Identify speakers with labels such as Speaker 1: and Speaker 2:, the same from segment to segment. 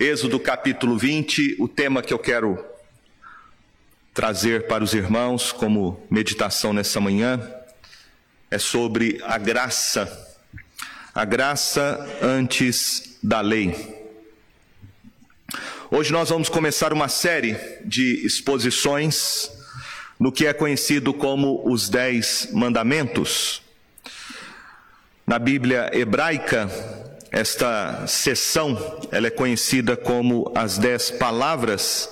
Speaker 1: Êxodo capítulo 20, o tema que eu quero trazer para os irmãos como meditação nessa manhã é sobre a graça, a graça antes da lei. Hoje nós vamos começar uma série de exposições no que é conhecido como os Dez Mandamentos. Na Bíblia hebraica, esta sessão ela é conhecida como as Dez Palavras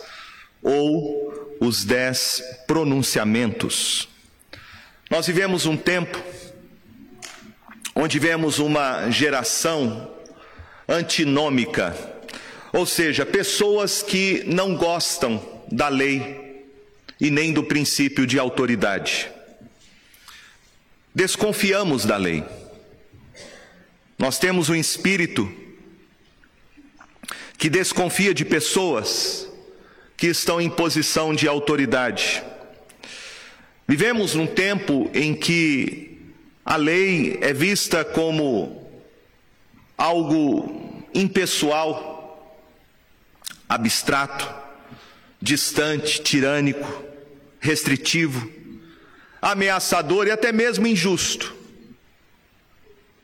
Speaker 1: ou os Dez Pronunciamentos. Nós vivemos um tempo onde vemos uma geração antinômica, ou seja, pessoas que não gostam da lei e nem do princípio de autoridade. Desconfiamos da lei. Nós temos um espírito que desconfia de pessoas que estão em posição de autoridade. Vivemos num tempo em que a lei é vista como algo impessoal, abstrato, distante, tirânico, restritivo, ameaçador e até mesmo injusto.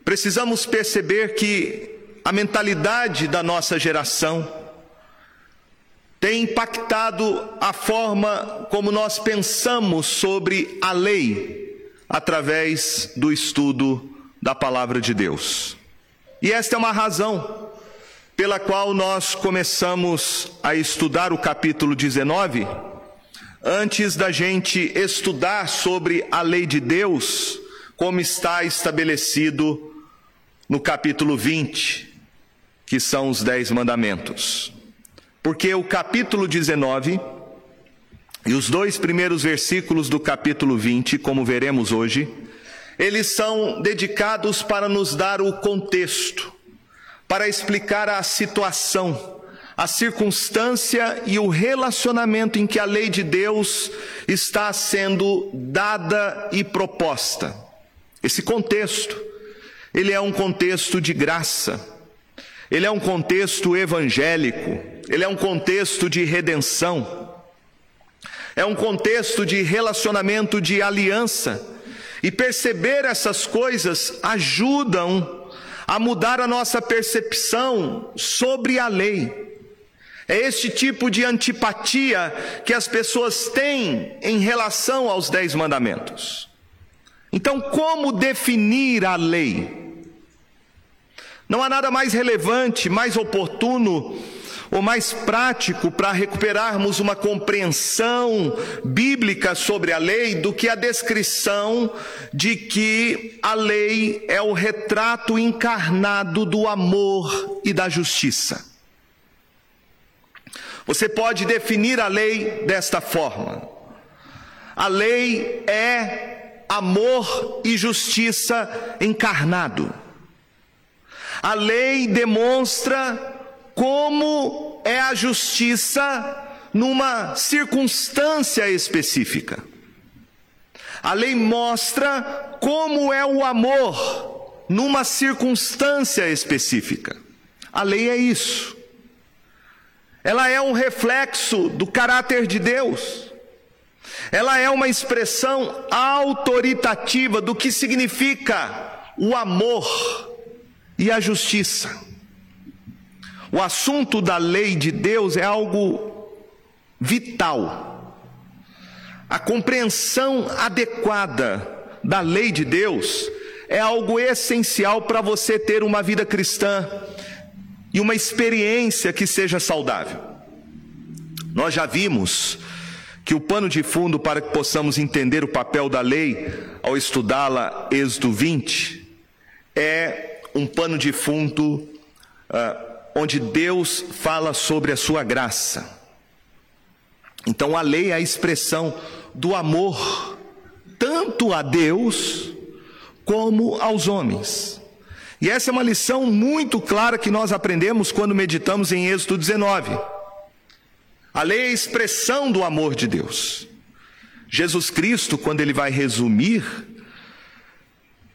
Speaker 1: Precisamos perceber que a mentalidade da nossa geração tem impactado a forma como nós pensamos sobre a lei através do estudo da palavra de Deus. E esta é uma razão pela qual nós começamos a estudar o capítulo 19, antes da gente estudar sobre a lei de Deus, como está estabelecido no capítulo 20, que são os Dez Mandamentos. Porque o capítulo 19 e os dois primeiros versículos do capítulo 20, como veremos hoje, eles são dedicados para nos dar o contexto, para explicar a situação, a circunstância e o relacionamento em que a lei de Deus está sendo dada e proposta. Esse contexto ele é um contexto de graça, ele é um contexto evangélico, ele é um contexto de redenção, é um contexto de relacionamento de aliança. E perceber essas coisas ajudam a mudar a nossa percepção sobre a lei. É este tipo de antipatia que as pessoas têm em relação aos Dez Mandamentos. Então, como definir a lei? Não há nada mais relevante, mais oportuno ou mais prático para recuperarmos uma compreensão bíblica sobre a lei do que a descrição de que a lei é o retrato encarnado do amor e da justiça. Você pode definir a lei desta forma: a lei é amor e justiça encarnado. A lei demonstra como é a justiça numa circunstância específica. A lei mostra como é o amor numa circunstância específica. A lei é isso. Ela é um reflexo do caráter de Deus. Ela é uma expressão autoritativa do que significa o amor e a justiça. O assunto da lei de Deus é algo vital. A compreensão adequada da lei de Deus é algo essencial para você ter uma vida cristã e uma experiência que seja saudável. Nós já vimos que o pano de fundo para que possamos entender o papel da lei ao estudá-la, Êxodo 20, é um pano de fundo uh, onde Deus fala sobre a sua graça. Então a lei é a expressão do amor, tanto a Deus como aos homens. E essa é uma lição muito clara que nós aprendemos quando meditamos em Êxodo 19. A lei é a expressão do amor de Deus. Jesus Cristo, quando ele vai resumir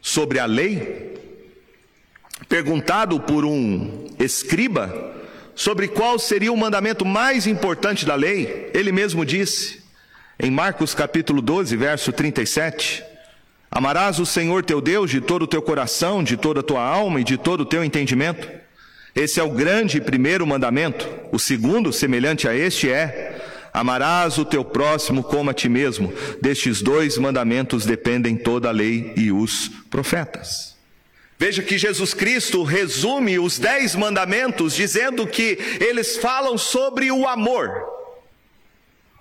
Speaker 1: sobre a lei, perguntado por um escriba sobre qual seria o mandamento mais importante da lei, ele mesmo disse, em Marcos capítulo 12, verso 37, Amarás o Senhor teu Deus de todo o teu coração, de toda a tua alma e de todo o teu entendimento. Esse é o grande primeiro mandamento. O segundo, semelhante a este, é: Amarás o teu próximo como a ti mesmo. Destes dois mandamentos dependem toda a lei e os profetas. Veja que Jesus Cristo resume os dez mandamentos dizendo que eles falam sobre o amor.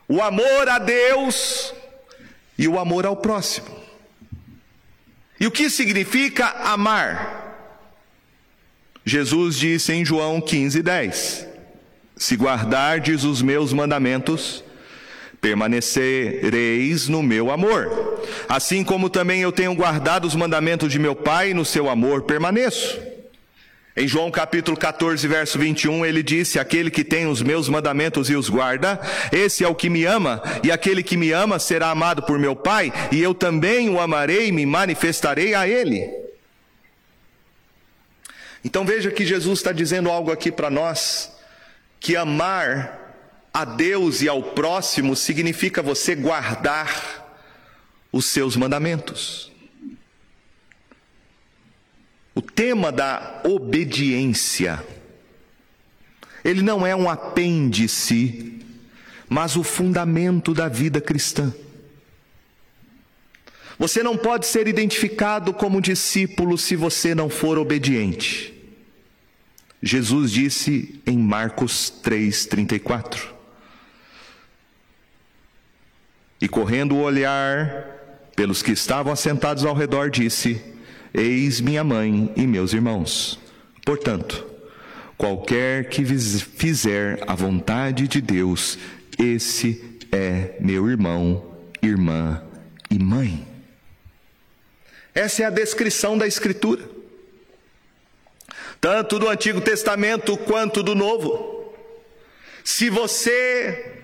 Speaker 1: O amor a Deus e o amor ao próximo. E o que significa amar? Jesus disse em João 15, 10: Se guardardes os meus mandamentos, permanecereis no meu amor. Assim como também eu tenho guardado os mandamentos de meu Pai, no seu amor permaneço. Em João capítulo 14, verso 21, ele disse: Aquele que tem os meus mandamentos e os guarda, esse é o que me ama, e aquele que me ama será amado por meu Pai, e eu também o amarei e me manifestarei a ele. Então veja que Jesus está dizendo algo aqui para nós, que amar a Deus e ao próximo significa você guardar os seus mandamentos. O tema da obediência, ele não é um apêndice, mas o fundamento da vida cristã. Você não pode ser identificado como discípulo se você não for obediente. Jesus disse em Marcos 3:34. E correndo o olhar pelos que estavam assentados ao redor, disse: Eis minha mãe e meus irmãos. Portanto, qualquer que fizer a vontade de Deus, esse é meu irmão, irmã e mãe. Essa é a descrição da Escritura tanto do Antigo Testamento quanto do Novo. Se você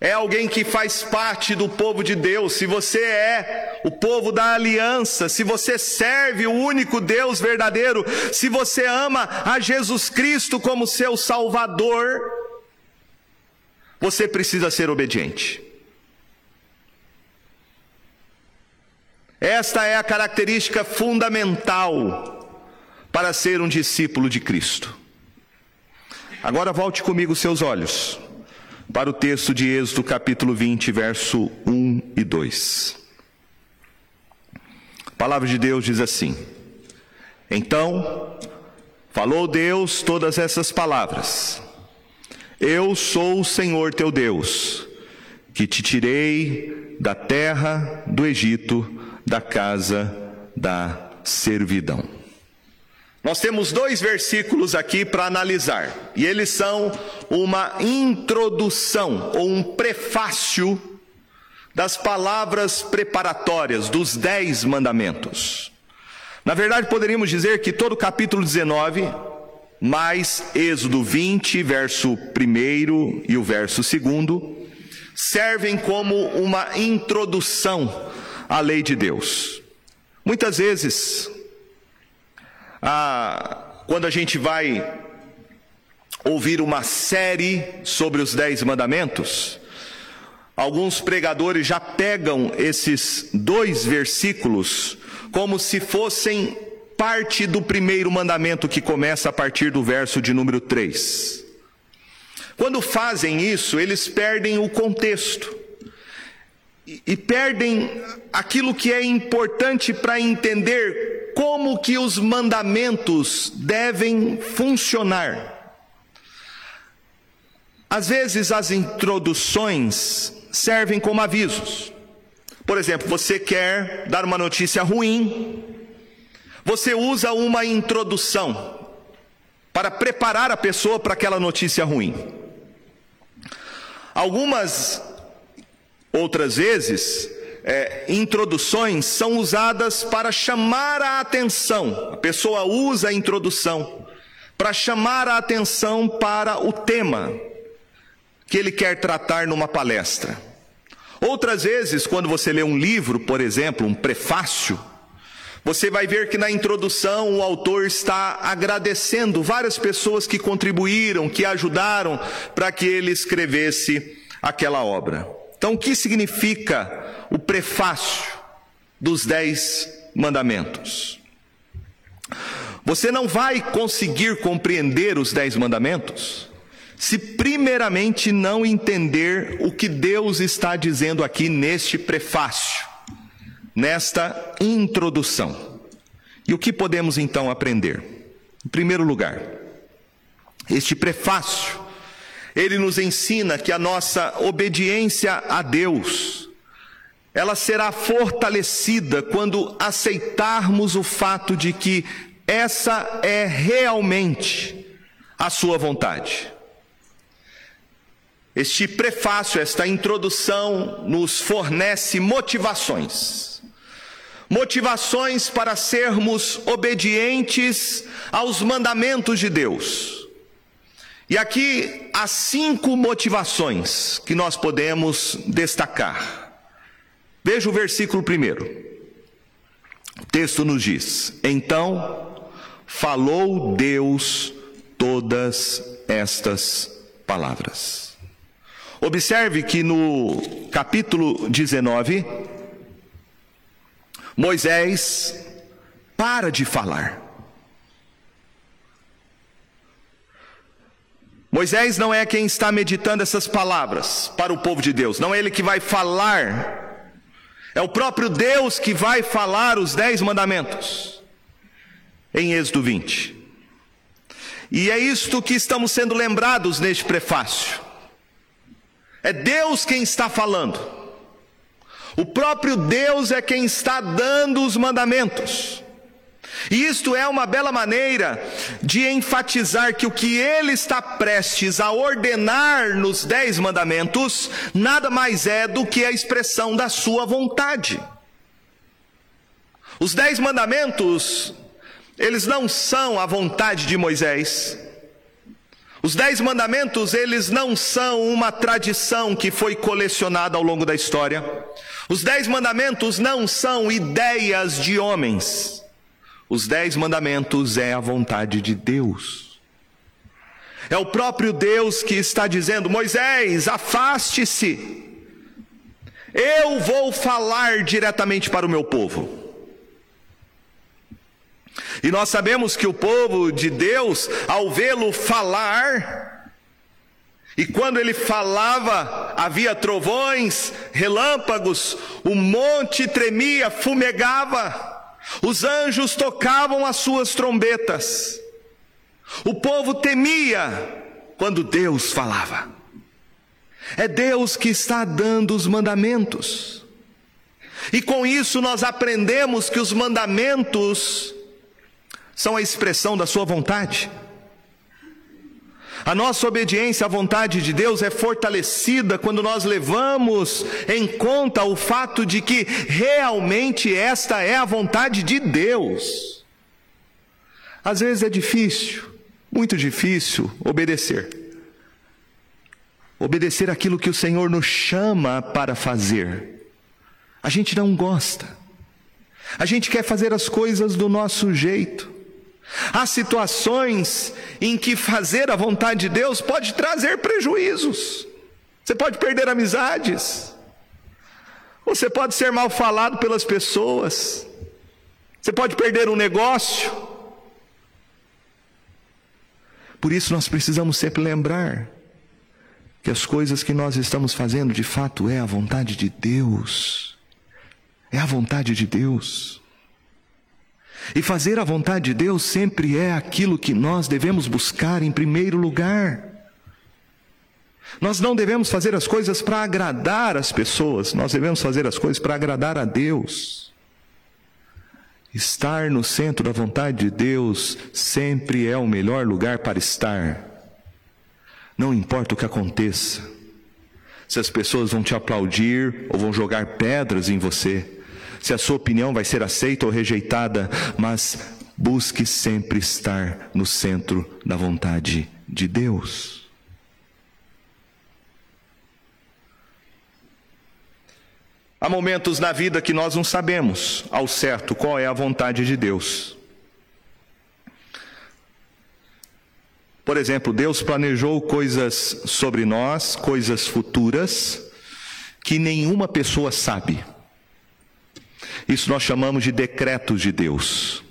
Speaker 1: é alguém que faz parte do povo de Deus, se você é o povo da aliança, se você serve o único Deus verdadeiro, se você ama a Jesus Cristo como seu Salvador, você precisa ser obediente. Esta é a característica fundamental para ser um discípulo de Cristo. Agora volte comigo seus olhos para o texto de Êxodo, capítulo 20, verso 1 e 2. A palavra de Deus diz assim: Então falou Deus todas essas palavras: Eu sou o Senhor teu Deus, que te tirei da terra do Egito, da casa da servidão. Nós temos dois versículos aqui para analisar, e eles são uma introdução ou um prefácio das palavras preparatórias dos dez mandamentos. Na verdade, poderíamos dizer que todo o capítulo 19, mais Êxodo 20, verso 1 e o verso 2, servem como uma introdução à lei de Deus. Muitas vezes, ah, quando a gente vai ouvir uma série sobre os Dez Mandamentos, alguns pregadores já pegam esses dois versículos como se fossem parte do primeiro mandamento que começa a partir do verso de número 3. Quando fazem isso, eles perdem o contexto e, perdem aquilo que é importante para entender como que os mandamentos devem funcionar. Às vezes as introduções servem como avisos. Por exemplo, você quer dar uma notícia ruim, você usa uma introdução para preparar a pessoa para aquela notícia ruim. Algumas Outras vezes, é, introduções são usadas para chamar a atenção. A pessoa usa a introdução para chamar a atenção para o tema que ele quer tratar numa palestra. Outras vezes, quando você lê um livro, por exemplo, um prefácio, Você vai ver que na introdução o autor está agradecendo várias pessoas que contribuíram, que ajudaram para que ele escrevesse aquela obra. Então, o que significa o prefácio dos Dez Mandamentos? Você não vai conseguir compreender os Dez Mandamentos se, primeiramente, não entender o que Deus está dizendo aqui neste prefácio nesta introdução. E o que podemos então aprender? Em primeiro lugar, este prefácio, ele nos ensina que a nossa obediência a Deus, ela será fortalecida quando aceitarmos o fato de que essa é realmente a sua vontade. Este prefácio, esta introdução, nos fornece motivações motivações para sermos obedientes aos mandamentos de Deus. E aqui há cinco motivações que nós podemos destacar. Veja o versículo primeiro. O texto nos diz: Então falou Deus todas estas palavras. Observe que no capítulo 19, Moisés para de falar. Moisés não é quem está meditando essas palavras para o povo de Deus, não é ele que vai falar, é o próprio Deus que vai falar os dez mandamentos, em Êxodo 20. E é isto que estamos sendo lembrados neste prefácio. É Deus quem está falando. O próprio Deus é quem está dando os mandamentos. E isto é uma bela maneira de enfatizar que o que ele está prestes a ordenar nos dez mandamentos nada mais é do que a expressão da sua vontade. Os dez mandamentos, eles não são a vontade de Moisés. Os dez mandamentos, eles não são uma tradição que foi colecionada ao longo da história. Os dez mandamentos não são ideias de homens. Os dez mandamentos é a vontade de Deus. É o próprio Deus que está dizendo: Moisés, afaste-se. Eu vou falar diretamente para o meu povo. E nós sabemos que o povo de Deus, ao vê-lo falar, e quando ele falava, havia trovões, relâmpagos, o monte tremia, fumegava, os anjos tocavam as suas trombetas. O povo temia quando Deus falava. É Deus que está dando os mandamentos. E com isso nós aprendemos que os mandamentos são a expressão da Sua vontade. A nossa obediência à vontade de Deus é fortalecida quando nós levamos em conta o fato de que realmente esta é a vontade de Deus. Às vezes é difícil, muito difícil, obedecer. Obedecer aquilo que o Senhor nos chama para fazer. A gente não gosta. A gente quer fazer as coisas do nosso jeito. Há situações em que fazer a vontade de Deus pode trazer prejuízos. Você pode perder amizades. Você pode ser mal falado pelas pessoas. Você pode perder um negócio. Por isso nós precisamos sempre lembrar que as coisas que nós estamos fazendo de fato é a vontade de Deus. É a vontade de Deus. E fazer a vontade de Deus sempre é aquilo que nós devemos buscar em primeiro lugar. Nós não devemos fazer as coisas para agradar as pessoas, nós devemos fazer as coisas para agradar a Deus. Estar no centro da vontade de Deus sempre é o melhor lugar para estar. Não importa o que aconteça, se as pessoas vão te aplaudir ou vão jogar pedras em você, se a sua opinião vai ser aceita ou rejeitada, mas busque sempre estar no centro da vontade de Deus. Há momentos na vida que nós não sabemos ao certo qual é a vontade de Deus. Por exemplo, Deus planejou coisas sobre nós, coisas futuras, que nenhuma pessoa sabe. Isso nós chamamos de decretos de Deus.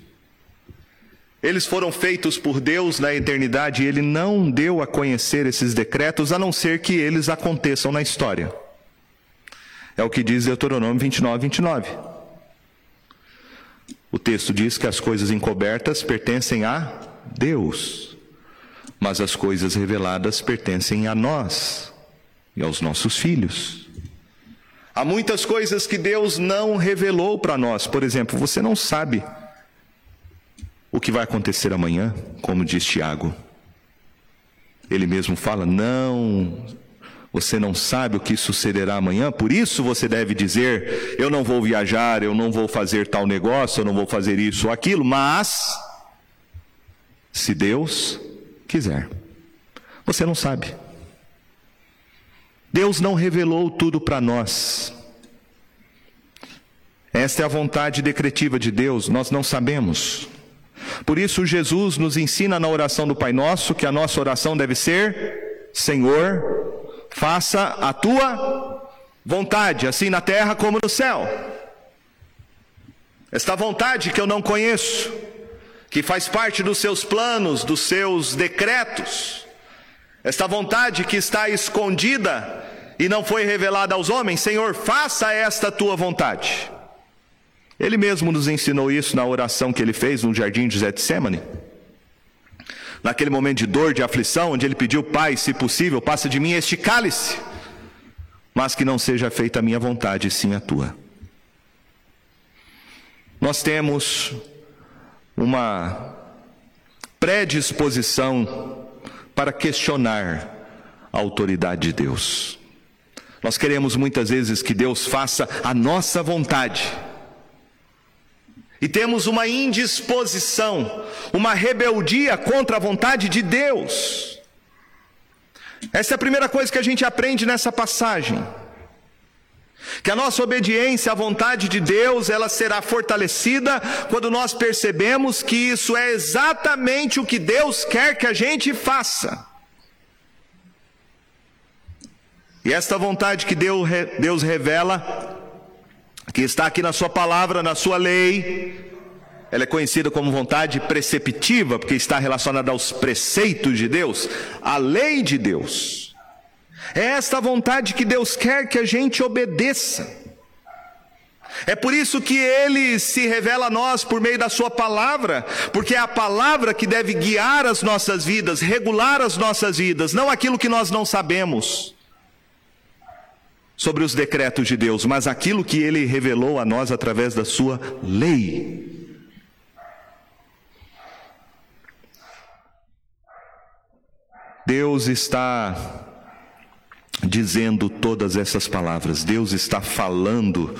Speaker 1: Eles foram feitos por Deus na eternidade e Ele não deu a conhecer esses decretos, a não ser que eles aconteçam na história. É o que diz Deuteronômio 29, 29. O texto diz que as coisas encobertas pertencem a Deus, mas as coisas reveladas pertencem a nós e aos nossos filhos. Há muitas coisas que Deus não revelou para nós. Por exemplo, você não sabe o que vai acontecer amanhã, como diz Tiago. Ele mesmo fala: não você não sabe o que sucederá amanhã, por isso você deve dizer: Eu não vou viajar, eu não vou fazer tal negócio, eu não vou fazer isso ou aquilo, mas, se Deus quiser, você não sabe. Deus não revelou tudo para nós. Esta é a vontade decretiva de Deus, nós não sabemos. Por isso, Jesus nos ensina na oração do Pai Nosso que a nossa oração deve ser: Senhor, faça a tua vontade, assim na terra como no céu. Esta vontade que eu não conheço, que faz parte dos seus planos, dos seus decretos, esta vontade que está escondida e não foi revelada aos homens, Senhor, faça esta tua vontade. Ele mesmo nos ensinou isso na oração que ele fez no jardim de Getsemane naquele momento de dor, de aflição, onde ele pediu, Pai, se possível, passa de mim este cálice, mas que não seja feita a minha vontade, sim a tua. Nós temos uma predisposição para questionar a autoridade de Deus. Nós queremos muitas vezes que Deus faça a nossa vontade e temos uma indisposição, uma rebeldia contra a vontade de Deus. Essa é a primeira coisa que a gente aprende nessa passagem. Que a nossa obediência à vontade de Deus, ela será fortalecida quando nós percebemos que isso é exatamente o que Deus quer que a gente faça. E esta vontade que Deus revela que está aqui na sua palavra, na sua lei. Ela é conhecida como vontade preceptiva, porque está relacionada aos preceitos de Deus, à lei de Deus. É esta vontade que Deus quer que a gente obedeça. É por isso que ele se revela a nós por meio da sua palavra, porque é a palavra que deve guiar as nossas vidas, regular as nossas vidas, não aquilo que nós não sabemos sobre os decretos de Deus, mas aquilo que ele revelou a nós através da sua lei. Deus está dizendo todas essas palavras, Deus está falando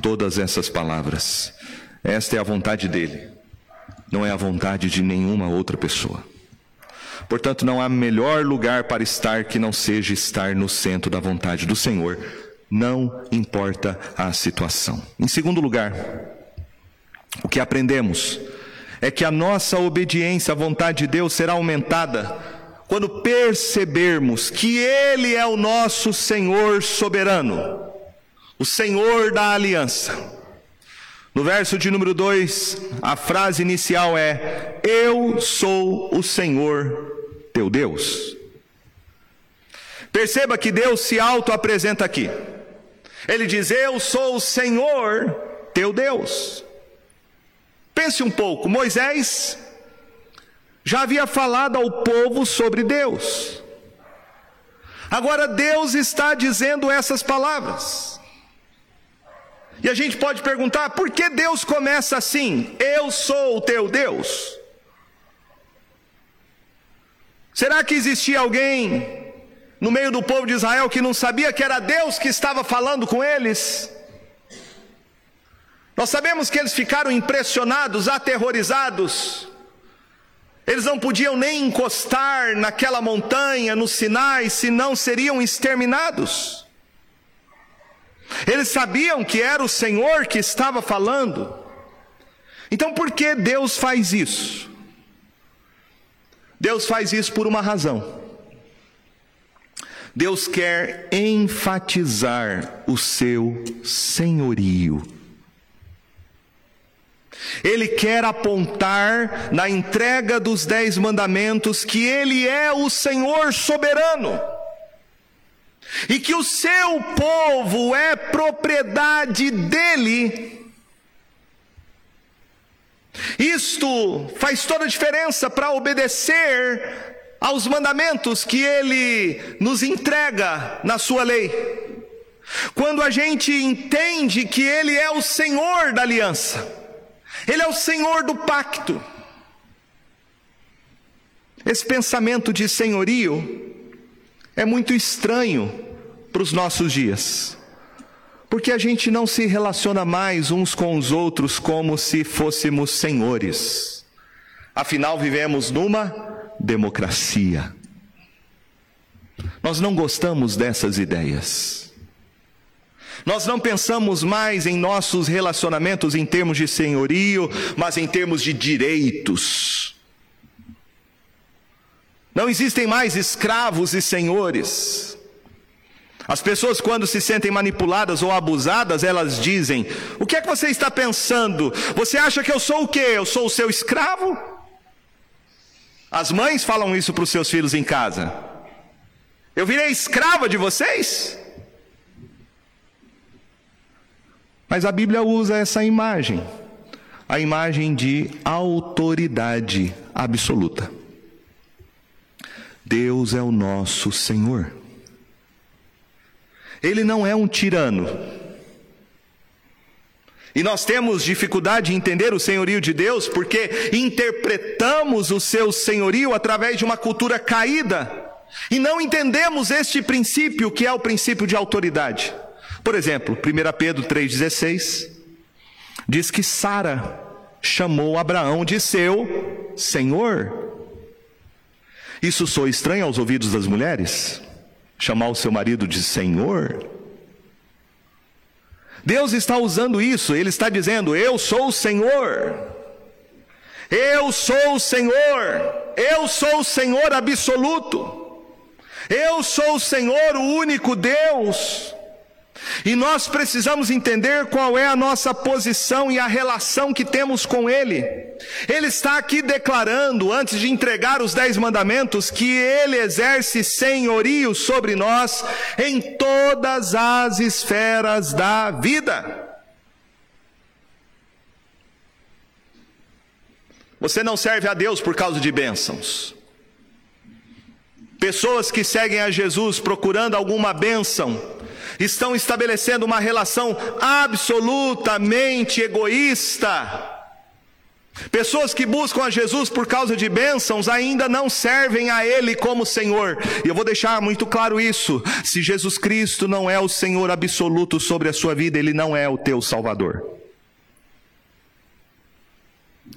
Speaker 1: todas essas palavras. Esta é a vontade dele, não é a vontade de nenhuma outra pessoa. Portanto, não há melhor lugar para estar que não seja estar no centro da vontade do Senhor, não importa a situação. Em segundo lugar, o que aprendemos é que a nossa obediência à vontade de Deus será aumentada quando percebermos que Ele é o nosso Senhor soberano, o Senhor da aliança. No verso de número 2, a frase inicial é: Eu sou o Senhor teu Deus. Perceba que Deus se auto-apresenta aqui. Ele diz: Eu sou o Senhor teu Deus. Pense um pouco, Moisés já havia falado ao povo sobre Deus. Agora Deus está dizendo essas palavras. E a gente pode perguntar: por que Deus começa assim? Eu sou o teu Deus. Será que existia alguém no meio do povo de Israel que não sabia que era Deus que estava falando com eles? Nós sabemos que eles ficaram impressionados, aterrorizados. Eles não podiam nem encostar naquela montanha, no Sinai, senão seriam exterminados. Eles sabiam que era o Senhor que estava falando. Então por que Deus faz isso? Deus faz isso por uma razão. Deus quer enfatizar o seu senhorio. Ele quer apontar na entrega dos dez mandamentos que Ele é o Senhor soberano e que o seu povo é propriedade dele. Isto faz toda a diferença para obedecer aos mandamentos que ele nos entrega na sua lei. Quando a gente entende que ele é o Senhor da aliança, ele é o Senhor do pacto. Esse pensamento de senhorio é muito estranho para os nossos dias, porque a gente não se relaciona mais uns com os outros como se fôssemos senhores. Afinal, vivemos numa democracia. Nós não gostamos dessas ideias. Nós não pensamos mais em nossos relacionamentos em termos de senhorio, mas em termos de direitos. Não existem mais escravos e senhores. As pessoas, quando se sentem manipuladas ou abusadas, elas dizem: O que é que você está pensando? Você acha que eu sou o quê? Eu sou o seu escravo? As mães falam isso para os seus filhos em casa. Eu virei escrava de vocês? Mas a Bíblia usa essa imagem, a imagem de autoridade absoluta. Deus é o nosso Senhor. Ele não é um tirano. E nós temos dificuldade de entender o senhorio de Deus porque interpretamos o seu senhorio através de uma cultura caída e não entendemos este princípio que é o princípio de autoridade. Por exemplo, 1 Pedro 3,16 diz que Sara chamou Abraão de seu Senhor. Isso soa estranho aos ouvidos das mulheres? Chamar o seu marido de Senhor? Deus está usando isso, Ele está dizendo: Eu sou o Senhor, eu sou o Senhor, eu sou o Senhor absoluto, eu sou o Senhor, o único Deus. E nós precisamos entender qual é a nossa posição e a relação que temos com Ele. Ele está aqui declarando, antes de entregar os dez mandamentos, que Ele exerce senhorio sobre nós em todas as esferas da vida. Você não serve a Deus por causa de bênçãos. Pessoas que seguem a Jesus procurando alguma bênção, estão estabelecendo uma relação absolutamente egoísta. Pessoas que buscam a Jesus por causa de bênçãos ainda não servem a Ele como Senhor. E eu vou deixar muito claro isso: se Jesus Cristo não é o Senhor absoluto sobre a sua vida, Ele não é o teu Salvador.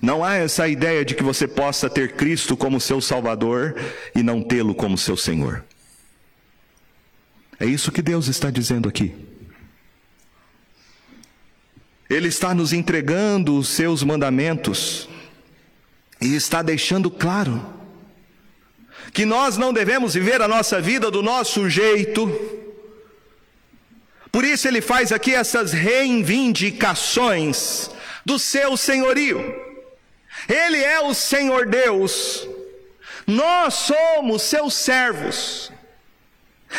Speaker 1: Não há essa ideia de que você possa ter Cristo como seu Salvador e não tê-lo como seu Senhor. É isso que Deus está dizendo aqui. Ele está nos entregando os seus mandamentos e está deixando claro que nós não devemos viver a nossa vida do nosso jeito. Por isso ele faz aqui essas reivindicações do seu senhorio. Ele é o Senhor Deus. Nós somos seus servos.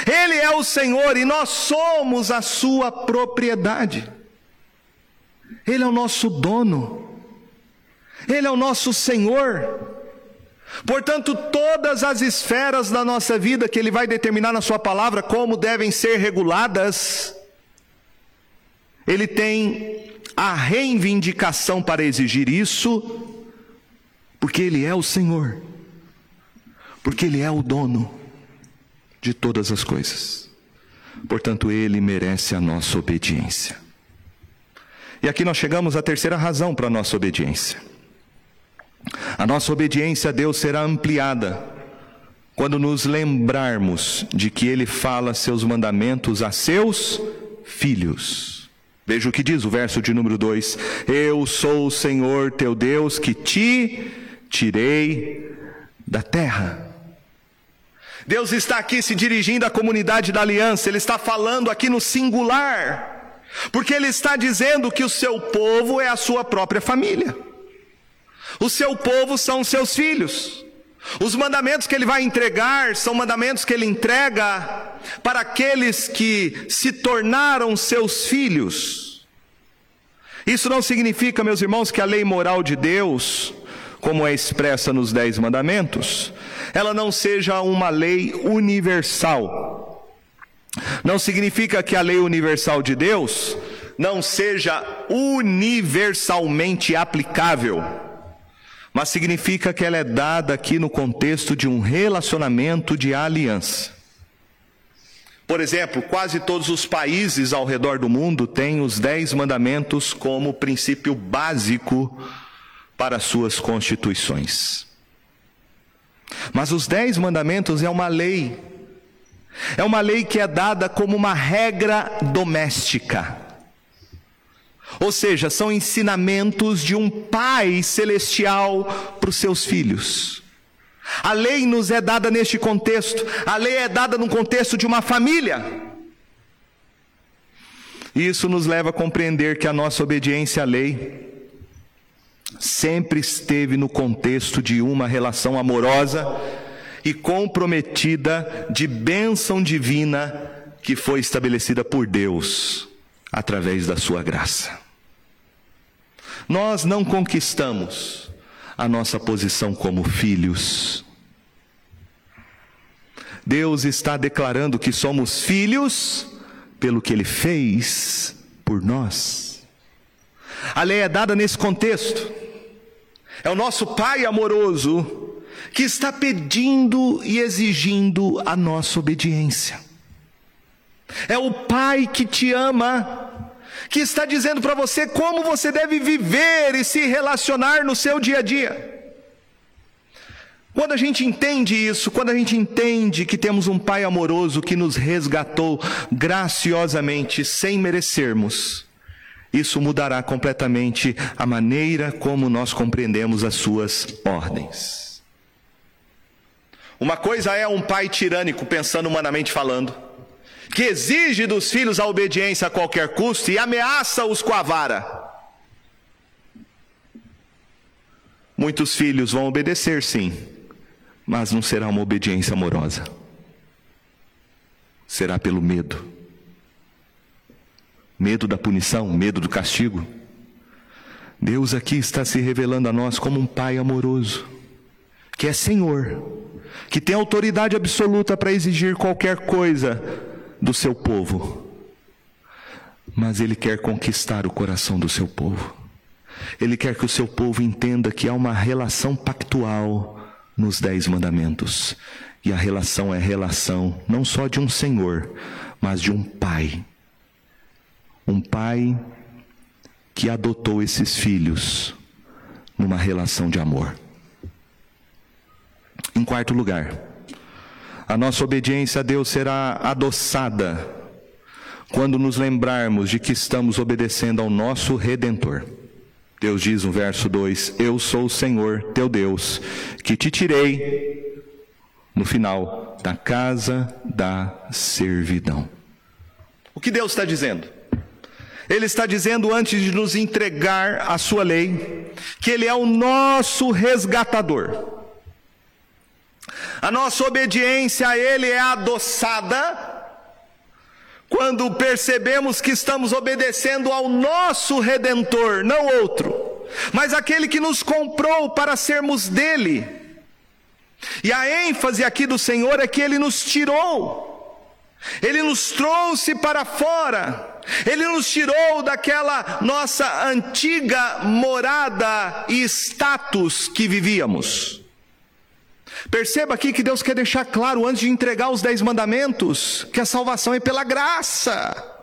Speaker 1: Ele é o Senhor e nós somos a sua propriedade. Ele é o nosso dono. Ele é o nosso Senhor. Portanto, todas as esferas da nossa vida que Ele vai determinar na Sua palavra como devem ser reguladas, Ele tem a reivindicação para exigir isso, porque Ele é o Senhor, porque Ele é o dono de todas as coisas. Portanto, ele merece a nossa obediência. E aqui nós chegamos à terceira razão para a nossa obediência. A nossa obediência a Deus será ampliada quando nos lembrarmos de que Ele fala seus mandamentos a seus filhos. Veja o que diz o verso de número 2: Eu sou o Senhor teu Deus que te tirei da terra. Deus está aqui se dirigindo à comunidade da aliança, Ele está falando aqui no singular, porque Ele está dizendo que o seu povo é a sua própria família, o seu povo são os seus filhos. Os mandamentos que ele vai entregar são mandamentos que ele entrega para aqueles que se tornaram seus filhos. Isso não significa, meus irmãos, que a lei moral de Deus, como é expressa nos Dez Mandamentos, ela não seja uma lei universal. Não significa que a lei universal de Deus não seja universalmente aplicável mas significa que ela é dada aqui no contexto de um relacionamento de aliança. Por exemplo, quase todos os países ao redor do mundo têm os Dez Mandamentos como princípio básico para suas constituições. Mas os Dez Mandamentos é uma lei, é uma lei que é dada como uma regra doméstica. Ou seja, são ensinamentos de um Pai celestial para os seus filhos. A lei nos é dada neste contexto, a lei é dada no contexto de uma família. Isso nos leva a compreender que a nossa obediência à lei sempre esteve no contexto de uma relação amorosa e comprometida de bênção divina que foi estabelecida por Deus através da sua graça. Nós não conquistamos a nossa posição como filhos. Deus está declarando que somos filhos pelo que Ele fez por nós. A lei é dada nesse contexto. É o nosso Pai amoroso que está pedindo e exigindo a nossa obediência. É o Pai que te ama, que está dizendo para você como você deve viver e se relacionar no seu dia a dia. Quando a gente entende isso, quando a gente entende que temos um Pai amoroso que nos resgatou graciosamente, sem merecermos, isso mudará completamente a maneira como nós compreendemos as Suas ordens. Uma coisa é um pai tirânico, pensando humanamente falando que exige dos filhos a obediência a qualquer custo e ameaça-os com a vara. Muitos filhos vão obedecer, sim, mas não será uma obediência amorosa. Será pelo medo. Medo da punição, medo do castigo. Deus aqui está se revelando a nós como um Pai amoroso, que é Senhor, que tem autoridade absoluta para exigir qualquer coisa do seu povo, mas Ele quer conquistar o coração do seu povo. Ele quer que o seu povo entenda que há uma relação pactual nos Dez Mandamentos. E a relação é relação não só de um Senhor, mas de um Pai. Um Pai que adotou esses filhos numa relação de amor. Em quarto lugar, a nossa obediência a Deus será adoçada quando nos lembrarmos de que estamos obedecendo ao nosso Redentor. Deus diz no verso 2: Eu sou o Senhor teu Deus, que te tirei, no final, da casa da servidão. O que Deus está dizendo? Ele está dizendo, antes de nos entregar a sua lei, que Ele é o nosso resgatador. A nossa obediência a Ele é adoçada quando percebemos que estamos obedecendo ao nosso Redentor, não outro, mas aquele que nos comprou para sermos dele. E a ênfase aqui do Senhor é que Ele nos tirou, Ele nos trouxe para fora, Ele nos tirou daquela nossa antiga morada e status que vivíamos. Perceba aqui que Deus quer deixar claro, antes de entregar os dez mandamentos, que a salvação é pela graça.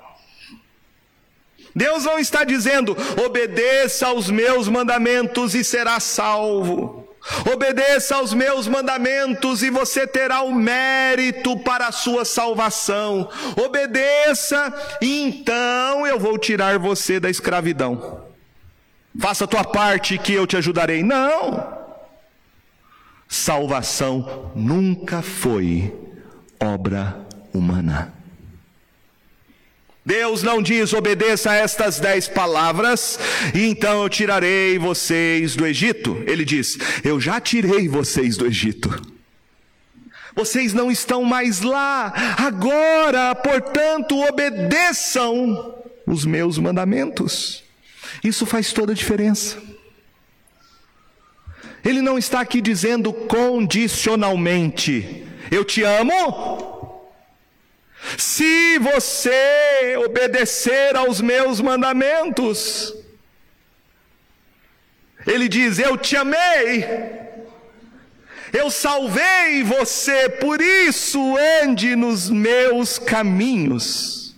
Speaker 1: Deus não está dizendo, obedeça aos meus mandamentos e será salvo. Obedeça aos meus mandamentos e você terá o mérito para a sua salvação. Obedeça e então eu vou tirar você da escravidão. Faça a tua parte que eu te ajudarei. Não. Salvação nunca foi obra humana. Deus não diz obedeça a estas dez palavras, e então eu tirarei vocês do Egito. Ele diz: Eu já tirei vocês do Egito. Vocês não estão mais lá. Agora, portanto, obedeçam os meus mandamentos. Isso faz toda a diferença. Ele não está aqui dizendo condicionalmente: Eu te amo, se você obedecer aos meus mandamentos, ele diz: Eu te amei, eu salvei você, por isso ande nos meus caminhos.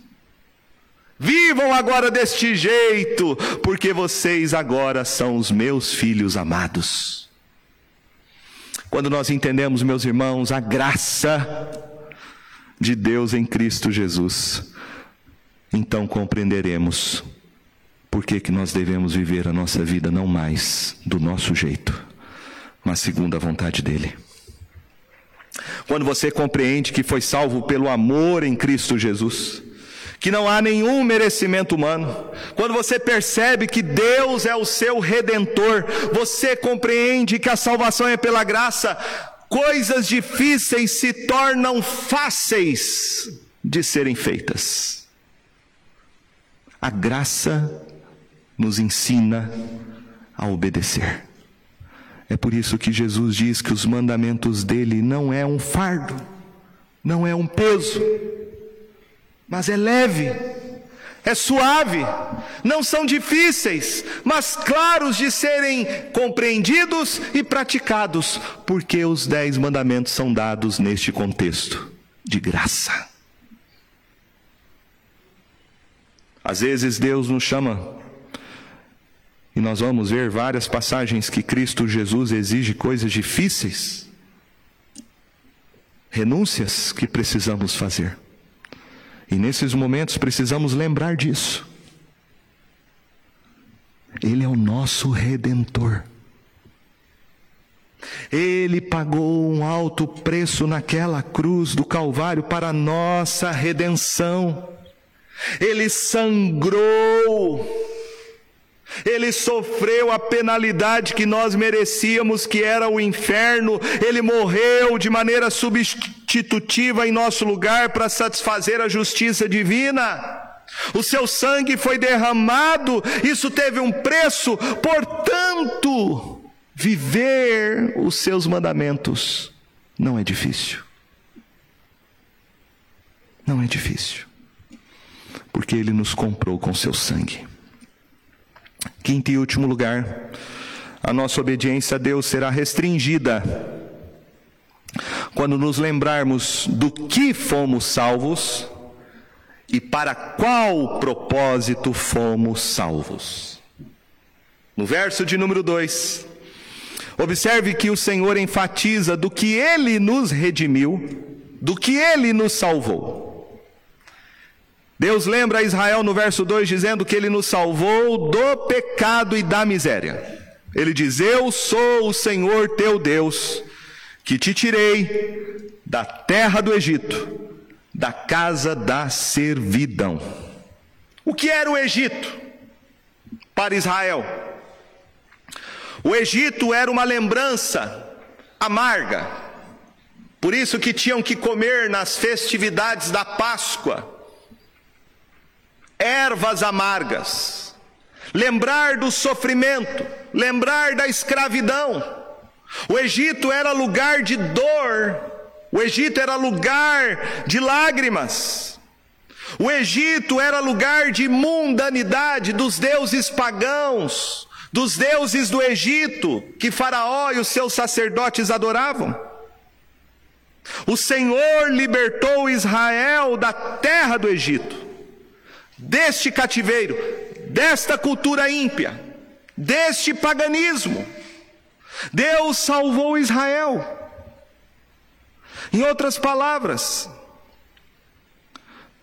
Speaker 1: Vivam agora deste jeito, porque vocês agora são os meus filhos amados. Quando nós entendemos, meus irmãos, a graça de Deus em Cristo Jesus, então compreenderemos por que, que nós devemos viver a nossa vida não mais do nosso jeito, mas segundo a vontade dEle. Quando você compreende que foi salvo pelo amor em Cristo Jesus, que não há nenhum merecimento humano, quando você percebe que Deus é o seu redentor, você compreende que a salvação é pela graça, coisas difíceis se tornam fáceis de serem feitas. A graça nos ensina a obedecer. É por isso que Jesus diz que os mandamentos dele não é um fardo, não é um peso, mas é leve é suave, não são difíceis, mas claros de serem compreendidos e praticados, porque os dez mandamentos são dados neste contexto de graça. Às vezes Deus nos chama, e nós vamos ver várias passagens que Cristo Jesus exige coisas difíceis, renúncias que precisamos fazer. E nesses momentos precisamos lembrar disso. Ele é o nosso redentor. Ele pagou um alto preço naquela cruz do Calvário para nossa redenção. Ele sangrou ele sofreu a penalidade que nós merecíamos, que era o inferno. Ele morreu de maneira substitutiva em nosso lugar para satisfazer a justiça divina. O seu sangue foi derramado, isso teve um preço, portanto, viver os seus mandamentos não é difícil. Não é difícil, porque ele nos comprou com seu sangue. Quinto e último lugar, a nossa obediência a Deus será restringida quando nos lembrarmos do que fomos salvos e para qual propósito fomos salvos. No verso de número 2, observe que o Senhor enfatiza do que ele nos redimiu, do que ele nos salvou. Deus lembra a Israel no verso 2 dizendo que ele nos salvou do pecado e da miséria. Ele diz: Eu sou o Senhor teu Deus, que te tirei da terra do Egito, da casa da servidão. O que era o Egito para Israel? O Egito era uma lembrança amarga, por isso que tinham que comer nas festividades da Páscoa ervas amargas, lembrar do sofrimento, lembrar da escravidão. O Egito era lugar de dor, o Egito era lugar de lágrimas. O Egito era lugar de mundanidade dos deuses pagãos, dos deuses do Egito, que Faraó e os seus sacerdotes adoravam. O Senhor libertou Israel da terra do Egito deste cativeiro, desta cultura ímpia, deste paganismo. Deus salvou Israel. Em outras palavras,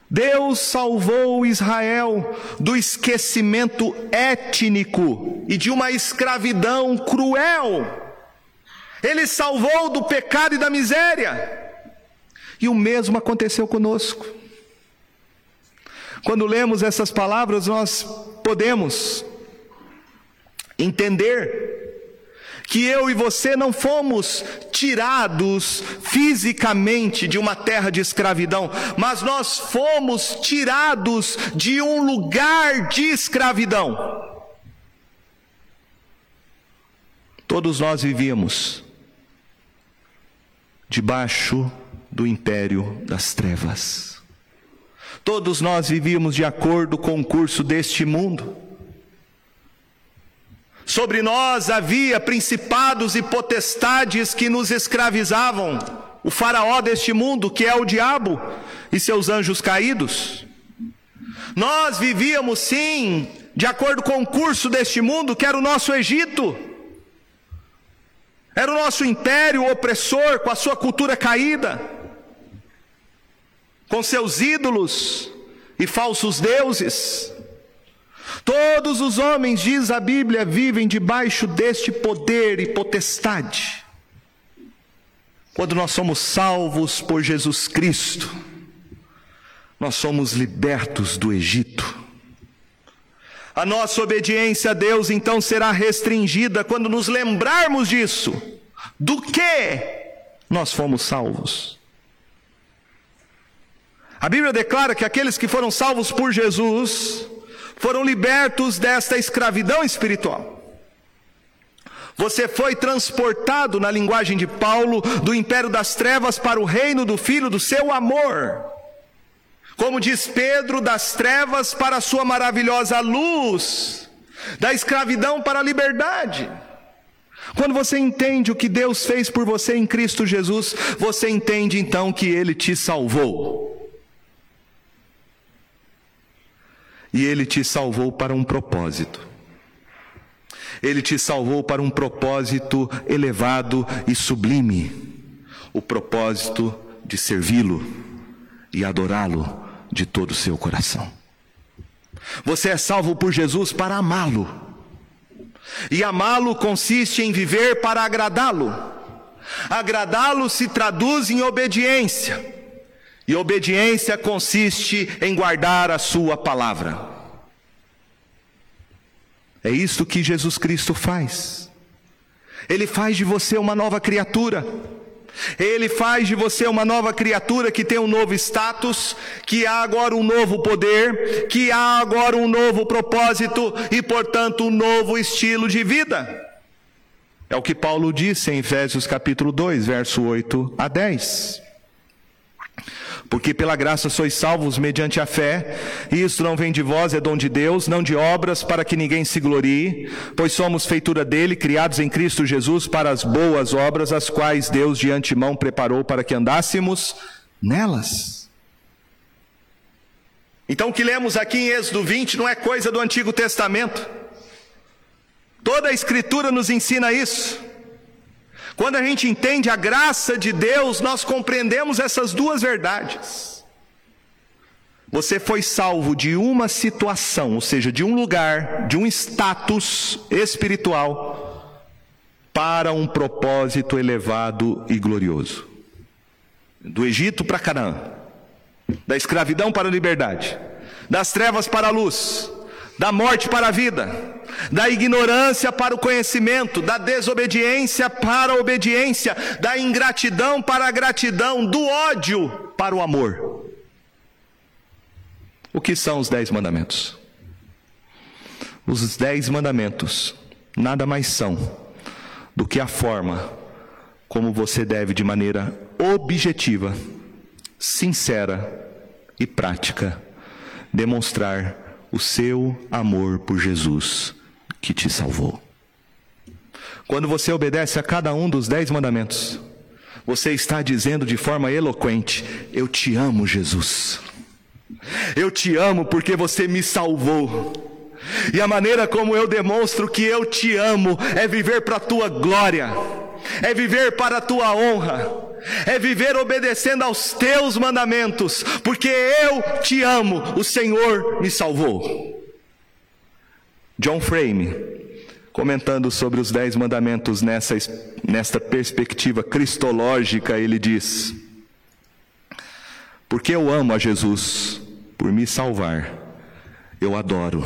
Speaker 1: Deus salvou Israel do esquecimento étnico e de uma escravidão cruel. Ele salvou do pecado e da miséria. E o mesmo aconteceu conosco. Quando lemos essas palavras, nós podemos entender que eu e você não fomos tirados fisicamente de uma terra de escravidão, mas nós fomos tirados de um lugar de escravidão. Todos nós vivíamos debaixo do império das trevas. Todos nós vivíamos de acordo com o curso deste mundo. Sobre nós havia principados e potestades que nos escravizavam, o faraó deste mundo, que é o diabo, e seus anjos caídos. Nós vivíamos sim, de acordo com o curso deste mundo, que era o nosso Egito. Era o nosso império opressor, com a sua cultura caída, com seus ídolos e falsos deuses. Todos os homens, diz a Bíblia, vivem debaixo deste poder e potestade. Quando nós somos salvos por Jesus Cristo, nós somos libertos do Egito. A nossa obediência a Deus então será restringida quando nos lembrarmos disso. Do que nós fomos salvos? A Bíblia declara que aqueles que foram salvos por Jesus foram libertos desta escravidão espiritual. Você foi transportado, na linguagem de Paulo, do império das trevas para o reino do Filho do seu amor. Como diz Pedro, das trevas para a sua maravilhosa luz, da escravidão para a liberdade. Quando você entende o que Deus fez por você em Cristo Jesus, você entende então que Ele te salvou. E Ele te salvou para um propósito. Ele te salvou para um propósito elevado e sublime o propósito de servi-lo e adorá-lo de todo o seu coração. Você é salvo por Jesus para amá-lo. E amá-lo consiste em viver para agradá-lo. Agradá-lo se traduz em obediência. E obediência consiste em guardar a Sua palavra. É isso que Jesus Cristo faz. Ele faz de você uma nova criatura. Ele faz de você uma nova criatura que tem um novo status, que há agora um novo poder, que há agora um novo propósito e, portanto, um novo estilo de vida. É o que Paulo disse em Efésios capítulo 2, verso 8 a 10. Porque pela graça sois salvos mediante a fé, e isso não vem de vós, é dom de Deus, não de obras, para que ninguém se glorie, pois somos feitura dele, criados em Cristo Jesus para as boas obras, as quais Deus de antemão preparou para que andássemos nelas. Então o que lemos aqui em Êxodo 20 não é coisa do Antigo Testamento. Toda a Escritura nos ensina isso. Quando a gente entende a graça de Deus, nós compreendemos essas duas verdades. Você foi salvo de uma situação, ou seja, de um lugar, de um status espiritual, para um propósito elevado e glorioso. Do Egito para Canaã, da escravidão para a liberdade, das trevas para a luz, da morte para a vida, da ignorância para o conhecimento, da desobediência para a obediência, da ingratidão para a gratidão, do ódio para o amor. O que são os dez mandamentos? Os dez mandamentos nada mais são do que a forma como você deve, de maneira objetiva, sincera e prática, demonstrar o seu amor por Jesus que te salvou. Quando você obedece a cada um dos dez mandamentos, você está dizendo de forma eloquente: Eu te amo, Jesus. Eu te amo porque você me salvou. E a maneira como eu demonstro que eu te amo é viver para a tua glória, é viver para a tua honra, é viver obedecendo aos teus mandamentos, porque eu te amo, o Senhor me salvou. John Frame, comentando sobre os dez mandamentos nessa, nesta perspectiva cristológica, ele diz: Porque eu amo a Jesus por me salvar, eu adoro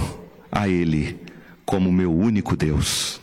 Speaker 1: a Ele como meu único Deus.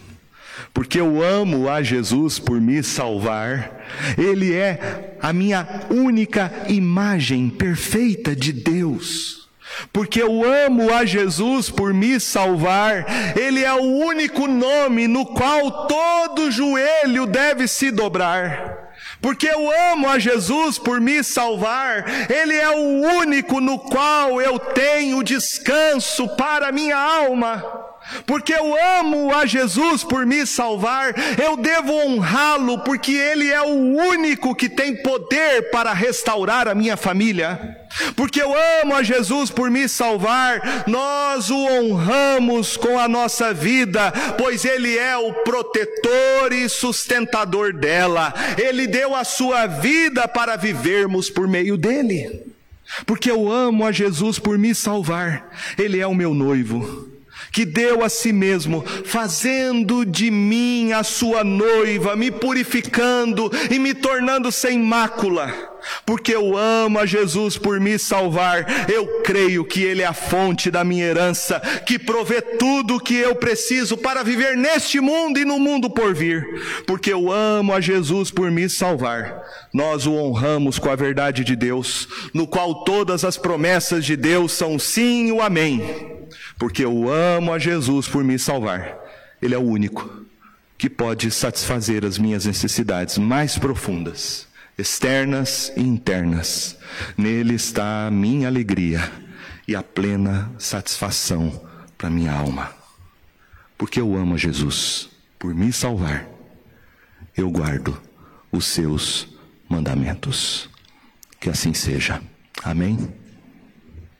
Speaker 1: Porque eu amo a Jesus por me salvar, Ele é a minha única imagem perfeita de Deus porque eu amo a Jesus por me salvar, Ele é o único nome no qual todo joelho deve se dobrar. Porque eu amo a Jesus por me salvar, Ele é o único no qual eu tenho descanso para minha alma. Porque eu amo a Jesus por me salvar, eu devo honrá-lo, porque Ele é o único que tem poder para restaurar a minha família. Porque eu amo a Jesus por me salvar, nós o honramos com a nossa vida, pois Ele é o protetor e sustentador dela. Ele deu a sua vida para vivermos por meio dele. Porque eu amo a Jesus por me salvar, Ele é o meu noivo que deu a si mesmo, fazendo de mim a sua noiva, me purificando e me tornando sem mácula. Porque eu amo a Jesus por me salvar, eu creio que Ele é a fonte da minha herança, que provê tudo o que eu preciso para viver neste mundo e no mundo por vir. Porque eu amo a Jesus por me salvar, nós o honramos com a verdade de Deus, no qual todas as promessas de Deus são sim e o amém porque eu amo a Jesus por me salvar. Ele é o único que pode satisfazer as minhas necessidades mais profundas, externas e internas. Nele está a minha alegria e a plena satisfação para minha alma. Porque eu amo a Jesus por me salvar. Eu guardo os seus mandamentos. Que assim seja. Amém.